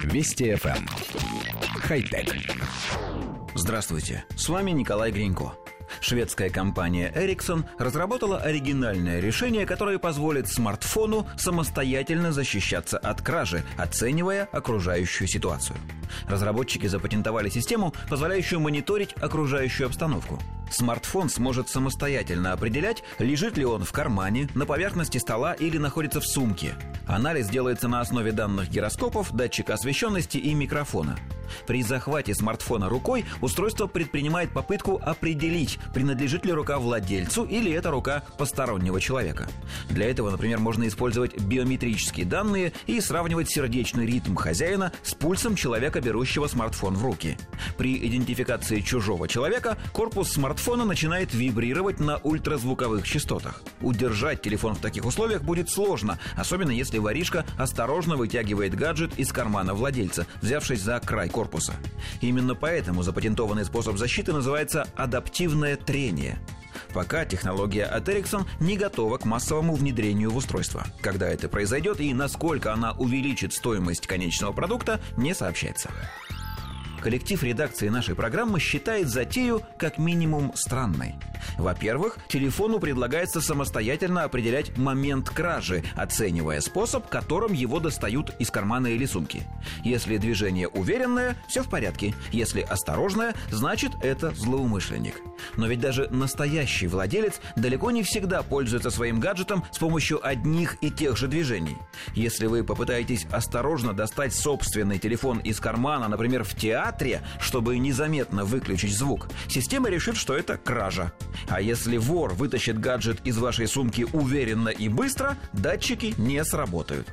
Вести FM. Эм. Хай-тек. Здравствуйте, с вами Николай Гринько. Шведская компания Ericsson разработала оригинальное решение, которое позволит смартфону самостоятельно защищаться от кражи, оценивая окружающую ситуацию. Разработчики запатентовали систему, позволяющую мониторить окружающую обстановку. Смартфон сможет самостоятельно определять, лежит ли он в кармане, на поверхности стола или находится в сумке. Анализ делается на основе данных гироскопов, датчика освещенности и микрофона. При захвате смартфона рукой устройство предпринимает попытку определить, принадлежит ли рука владельцу или это рука постороннего человека. Для этого, например, можно использовать биометрические данные и сравнивать сердечный ритм хозяина с пульсом человека, берущего смартфон в руки. При идентификации чужого человека корпус смартфона начинает вибрировать на ультразвуковых частотах. Удержать телефон в таких условиях будет сложно, особенно если воришка осторожно вытягивает гаджет из кармана владельца, взявшись за край корпуса. Именно поэтому запатентованный способ защиты называется адаптивное трение. Пока технология от Ericsson не готова к массовому внедрению в устройство. Когда это произойдет и насколько она увеличит стоимость конечного продукта, не сообщается. Коллектив редакции нашей программы считает затею как минимум странной. Во-первых, телефону предлагается самостоятельно определять момент кражи, оценивая способ, которым его достают из кармана или сумки. Если движение уверенное, все в порядке. Если осторожное, значит это злоумышленник. Но ведь даже настоящий владелец далеко не всегда пользуется своим гаджетом с помощью одних и тех же движений. Если вы попытаетесь осторожно достать собственный телефон из кармана, например, в театре, чтобы незаметно выключить звук, система решит, что это кража. А если вор вытащит гаджет из вашей сумки уверенно и быстро, датчики не сработают.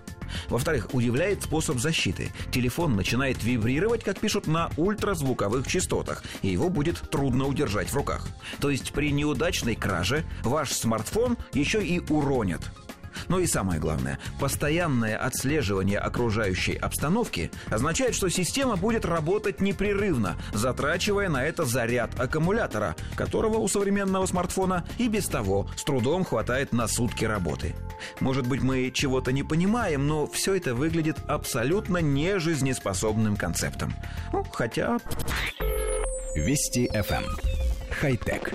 Во-вторых, удивляет способ защиты. Телефон начинает вибрировать, как пишут, на ультразвуковых частотах, и его будет трудно удержать в руках. То есть при неудачной краже ваш смартфон еще и уронят. Ну и самое главное, постоянное отслеживание окружающей обстановки означает, что система будет работать непрерывно, затрачивая на это заряд аккумулятора, которого у современного смартфона и без того с трудом хватает на сутки работы. Может быть, мы чего-то не понимаем, но все это выглядит абсолютно нежизнеспособным концептом. Ну, хотя... Вести FM. Эм. Хай-тек.